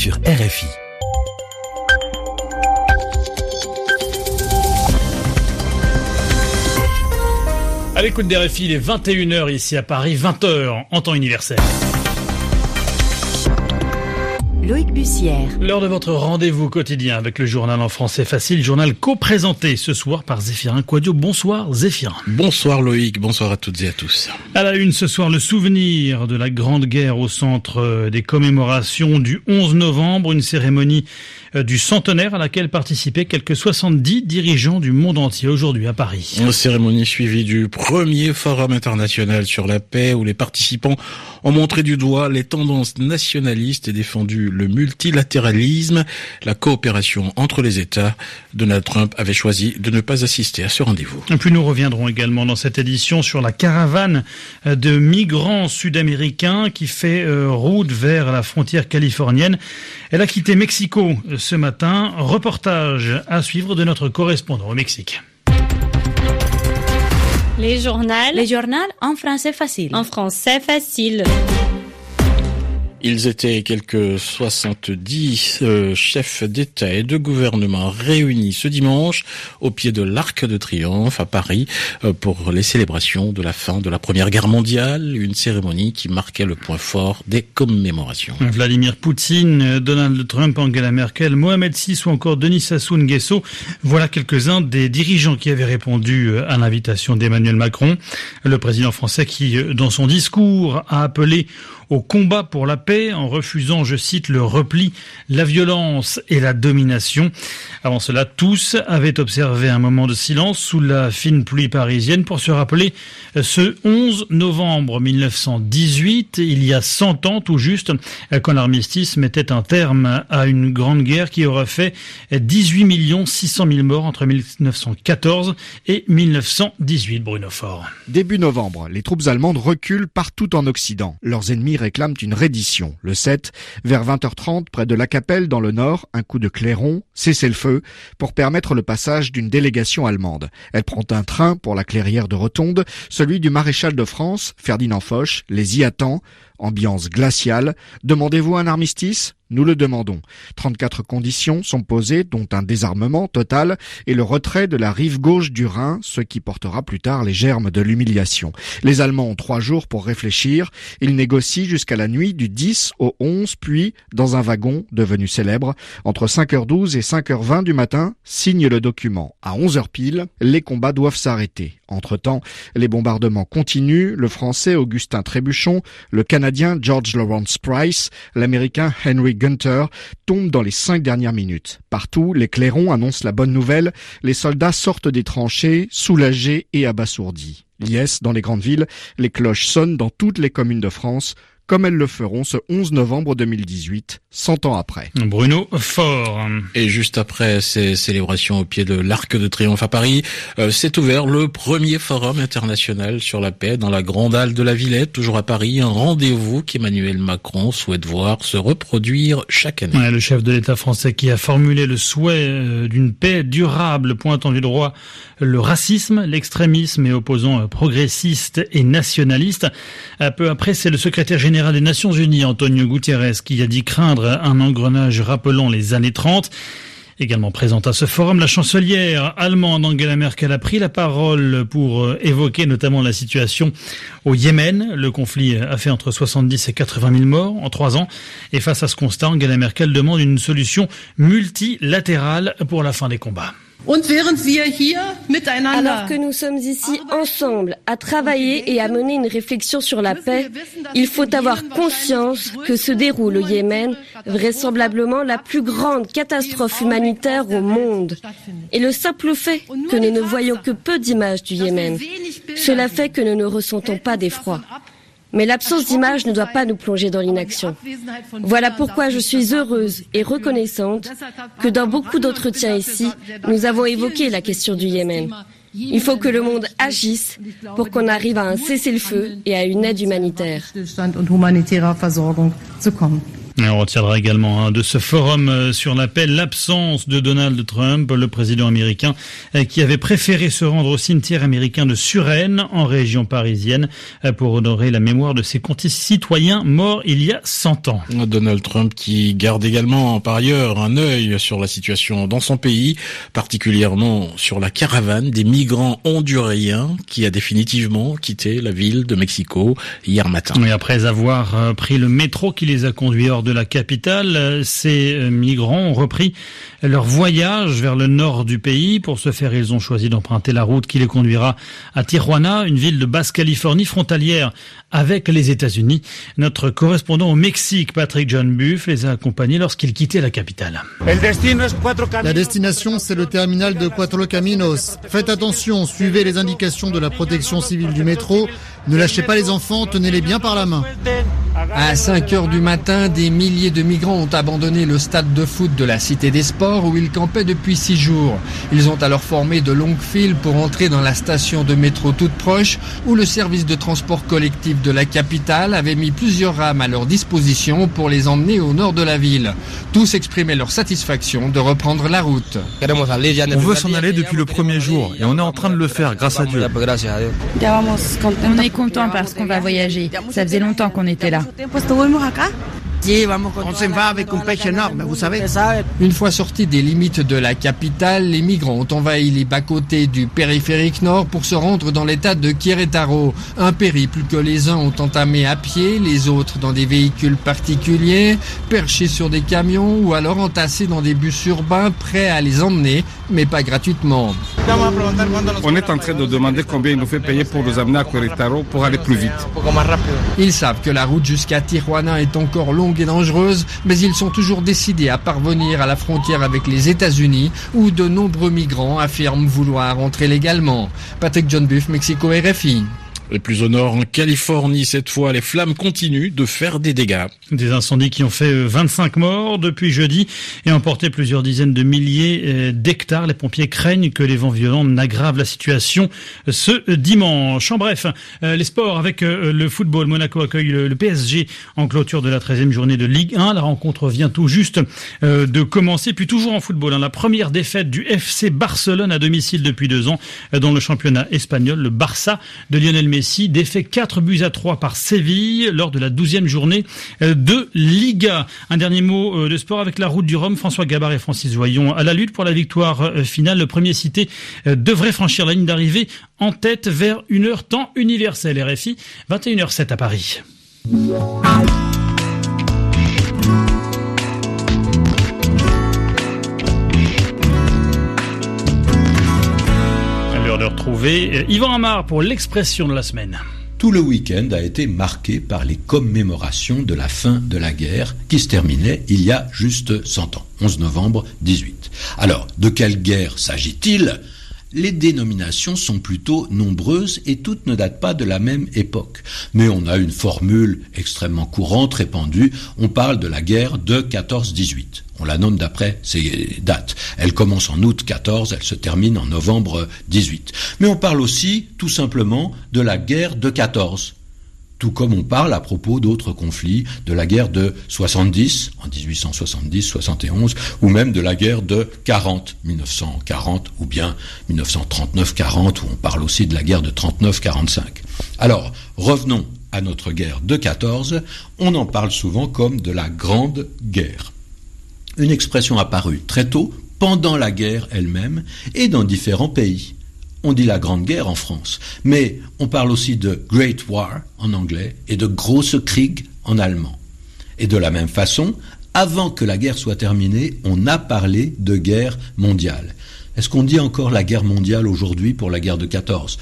sur RFI. À l'écoute des RFI, il est 21h ici à Paris, 20h en temps universel. Loïc Bussière. L'heure de votre rendez-vous quotidien avec le journal en français facile, journal co-présenté ce soir par Zéphirin Quadio. Bonsoir Zéphirin. Bonsoir Loïc, bonsoir à toutes et à tous. À la une ce soir, le souvenir de la Grande Guerre au centre des commémorations du 11 novembre, une cérémonie euh, du centenaire à laquelle participaient quelques 70 dirigeants du monde entier aujourd'hui à Paris. Une cérémonie suivie du premier forum international sur la paix où les participants ont montré du doigt les tendances nationalistes et défendu le multilatéralisme, la coopération entre les États. Donald Trump avait choisi de ne pas assister à ce rendez-vous. Et puis nous reviendrons également dans cette édition sur la caravane de migrants sud-américains qui fait euh, route vers la frontière californienne. Elle a quitté Mexico euh, ce matin. Reportage à suivre de notre correspondant au Mexique. Les journaux. Les journaux en français facile. En français facile. Ils étaient quelques 70 euh, chefs d'État et de gouvernement réunis ce dimanche au pied de l'Arc de Triomphe à Paris euh, pour les célébrations de la fin de la Première Guerre mondiale, une cérémonie qui marquait le point fort des commémorations. Vladimir Poutine, Donald Trump, Angela Merkel, Mohamed VI ou encore Denis Sassou Nguesso, voilà quelques-uns des dirigeants qui avaient répondu euh, à l'invitation d'Emmanuel Macron, le président français qui, dans son discours, a appelé au combat pour la paix en refusant, je cite, le repli, la violence et la domination. Avant cela, tous avaient observé un moment de silence sous la fine pluie parisienne pour se rappeler ce 11 novembre 1918, il y a 100 ans tout juste, quand l'armistice mettait un terme à une grande guerre qui aura fait 18 600 000 morts entre 1914 et 1918, Bruno Fort. Début novembre, les troupes allemandes reculent partout en Occident. Leurs ennemis réclament une reddition. Le 7, vers 20h30, près de la Capelle, dans le nord, un coup de clairon, cessez le feu, pour permettre le passage d'une délégation allemande. Elle prend un train pour la clairière de Rotonde, celui du maréchal de France, Ferdinand Foch, les y attend, ambiance glaciale. Demandez-vous un armistice? Nous le demandons. 34 conditions sont posées, dont un désarmement total et le retrait de la rive gauche du Rhin, ce qui portera plus tard les germes de l'humiliation. Les Allemands ont trois jours pour réfléchir. Ils négocient jusqu'à la nuit du 10 au 11, puis, dans un wagon devenu célèbre, entre 5h12 et 5h20 du matin, signe le document. À 11h pile, les combats doivent s'arrêter. Entre-temps, les bombardements continuent. Le français Augustin Trébuchon, le canadien George Lawrence Price, l'américain Henry Gunter tombent dans les cinq dernières minutes. Partout, les clairons annoncent la bonne nouvelle. Les soldats sortent des tranchées, soulagés et abasourdis. Liès, dans les grandes villes, les cloches sonnent dans toutes les communes de France comme elles le feront ce 11 novembre 2018, 100 ans après. Bruno Fort. Et juste après ces célébrations au pied de l'Arc de Triomphe à Paris, euh, s'est ouvert le premier forum international sur la paix dans la Grande Halle de la Villette, toujours à Paris, un rendez-vous qu'Emmanuel Macron souhaite voir se reproduire chaque année. Ouais, le chef de l'État français qui a formulé le souhait euh, d'une paix durable, pointant du droit le racisme, l'extrémisme et opposant progressistes et nationalistes. Un peu après, c'est le secrétaire général des Nations Unies, Antonio Guterres, qui a dit craindre un engrenage rappelant les années 30. Également présente à ce forum, la chancelière allemande Angela Merkel a pris la parole pour euh, évoquer notamment la situation au Yémen. Le conflit a fait entre 70 et 80 000 morts en trois ans. Et face à ce constat, Angela Merkel demande une solution multilatérale pour la fin des combats. Alors que nous sommes ici ensemble à travailler et à mener une réflexion sur la paix, il faut avoir conscience que se déroule au Yémen vraisemblablement la plus grande catastrophe humanitaire au monde. Et le simple fait que nous ne voyons que peu d'images du Yémen, cela fait que nous ne ressentons pas d'effroi. Mais l'absence d'image ne doit pas nous plonger dans l'inaction. Voilà pourquoi je suis heureuse et reconnaissante que dans beaucoup d'entretiens ici, nous avons évoqué la question du Yémen. Il faut que le monde agisse pour qu'on arrive à un cessez-le-feu et à une aide humanitaire. On retiendra également hein, de ce forum euh, sur l'appel l'absence de Donald Trump, le président américain, euh, qui avait préféré se rendre au cimetière américain de Suresnes, en région parisienne, euh, pour honorer la mémoire de ses citoyens morts il y a 100 ans. Donald Trump qui garde également par ailleurs un œil sur la situation dans son pays, particulièrement sur la caravane des migrants honduriens qui a définitivement quitté la ville de Mexico hier matin. Et après avoir pris le métro qui les a conduits hors de la capitale, ces euh, migrants ont repris leur voyage vers le nord du pays. Pour ce faire, ils ont choisi d'emprunter la route qui les conduira à Tijuana, une ville de Basse-Californie frontalière avec les États-Unis. Notre correspondant au Mexique, Patrick John Buff, les a accompagnés lorsqu'ils quittaient la capitale. La destination, c'est le terminal de Cuatro Caminos. Faites attention, suivez les indications de la protection civile du métro. Ne lâchez pas les enfants, tenez-les bien par la main. À 5 heures du matin, des milliers de migrants ont abandonné le stade de foot de la Cité des Sports où ils campaient depuis 6 jours. Ils ont alors formé de longues files pour entrer dans la station de métro toute proche où le service de transport collectif de la capitale avait mis plusieurs rames à leur disposition pour les emmener au nord de la ville. Tous exprimaient leur satisfaction de reprendre la route. On veut s'en aller depuis le premier jour et on est en train de le faire grâce à Dieu. On est content parce qu'on va voyager. Ça faisait longtemps qu'on était là. On s'en va avec un pêche énorme, vous savez. Une fois sortis des limites de la capitale, les migrants ont envahi les bas-côtés du périphérique nord pour se rendre dans l'état de Querétaro. Un périple que les uns ont entamé à pied, les autres dans des véhicules particuliers, perchés sur des camions ou alors entassés dans des bus urbains prêts à les emmener, mais pas gratuitement. On est en train de demander combien il nous fait payer pour nous amener à Querétaro pour aller plus vite. Ils savent que la route jusqu'à Tijuana est encore longue et dangereuse, mais ils sont toujours décidés à parvenir à la frontière avec les États-Unis, où de nombreux migrants affirment vouloir entrer légalement. Patrick John Buff, Mexico RFI. Et plus au nord, en Californie, cette fois, les flammes continuent de faire des dégâts. Des incendies qui ont fait 25 euh, morts depuis jeudi et emporté plusieurs dizaines de milliers euh, d'hectares. Les pompiers craignent que les vents violents n'aggravent la situation euh, ce dimanche. En bref, les sports avec le football. Monaco accueille le PSG en clôture de la 13e journée de Ligue 1. La rencontre vient tout juste de commencer. Puis toujours en football, hein, la première défaite du FC Barcelone à domicile depuis deux ans dans le championnat espagnol. Le Barça de Lionel Messi Messi défait 4 buts à 3 par Séville lors de la 12e journée euh, de Liga. Un dernier mot euh, de sport avec la route du Rhum. François Gabard et Francis Voyon à la lutte pour la victoire euh, finale. Le premier cité devrait franchir la ligne d'arrivée en tête vers une heure temps universelle. RFI 21h07 à Paris. Retrouver euh, Yvan Amar pour l'expression de la semaine. Tout le week-end a été marqué par les commémorations de la fin de la guerre qui se terminait il y a juste 100 ans, 11 novembre 18. Alors, de quelle guerre s'agit-il? Les dénominations sont plutôt nombreuses et toutes ne datent pas de la même époque. Mais on a une formule extrêmement courante, répandue, on parle de la guerre de 14-18. On la nomme d'après ces dates. Elle commence en août 14, elle se termine en novembre 18. Mais on parle aussi tout simplement de la guerre de 14 tout comme on parle à propos d'autres conflits, de la guerre de 70, en 1870-71, ou même de la guerre de 40, 1940, ou bien 1939-40, où on parle aussi de la guerre de 39-45. Alors, revenons à notre guerre de 14, on en parle souvent comme de la Grande Guerre. Une expression apparue très tôt, pendant la guerre elle-même, et dans différents pays on dit la Grande Guerre en France, mais on parle aussi de Great War en anglais et de Grosse Krieg en allemand. Et de la même façon, avant que la guerre soit terminée, on a parlé de guerre mondiale. Est-ce qu'on dit encore la guerre mondiale aujourd'hui pour la guerre de 14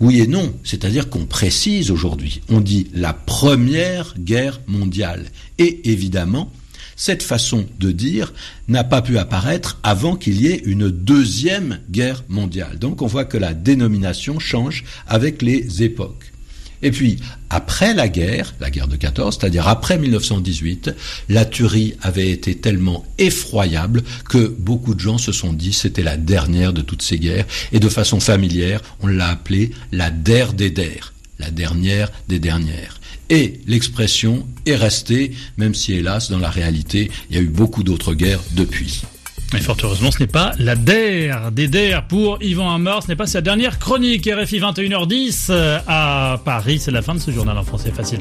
Oui et non, c'est-à-dire qu'on précise aujourd'hui. On dit la première guerre mondiale. Et évidemment, cette façon de dire n'a pas pu apparaître avant qu'il y ait une deuxième guerre mondiale. Donc on voit que la dénomination change avec les époques. Et puis, après la guerre, la guerre de 14, c'est-à-dire après 1918, la tuerie avait été tellement effroyable que beaucoup de gens se sont dit c'était la dernière de toutes ces guerres. Et de façon familière, on l'a appelée la der des der la dernière des dernières. Et l'expression est restée, même si hélas, dans la réalité, il y a eu beaucoup d'autres guerres depuis. Mais fort heureusement, ce n'est pas la DER des DER pour Yvan Amar, ce n'est pas sa dernière chronique. RFI 21h10 à Paris, c'est la fin de ce journal en français facile.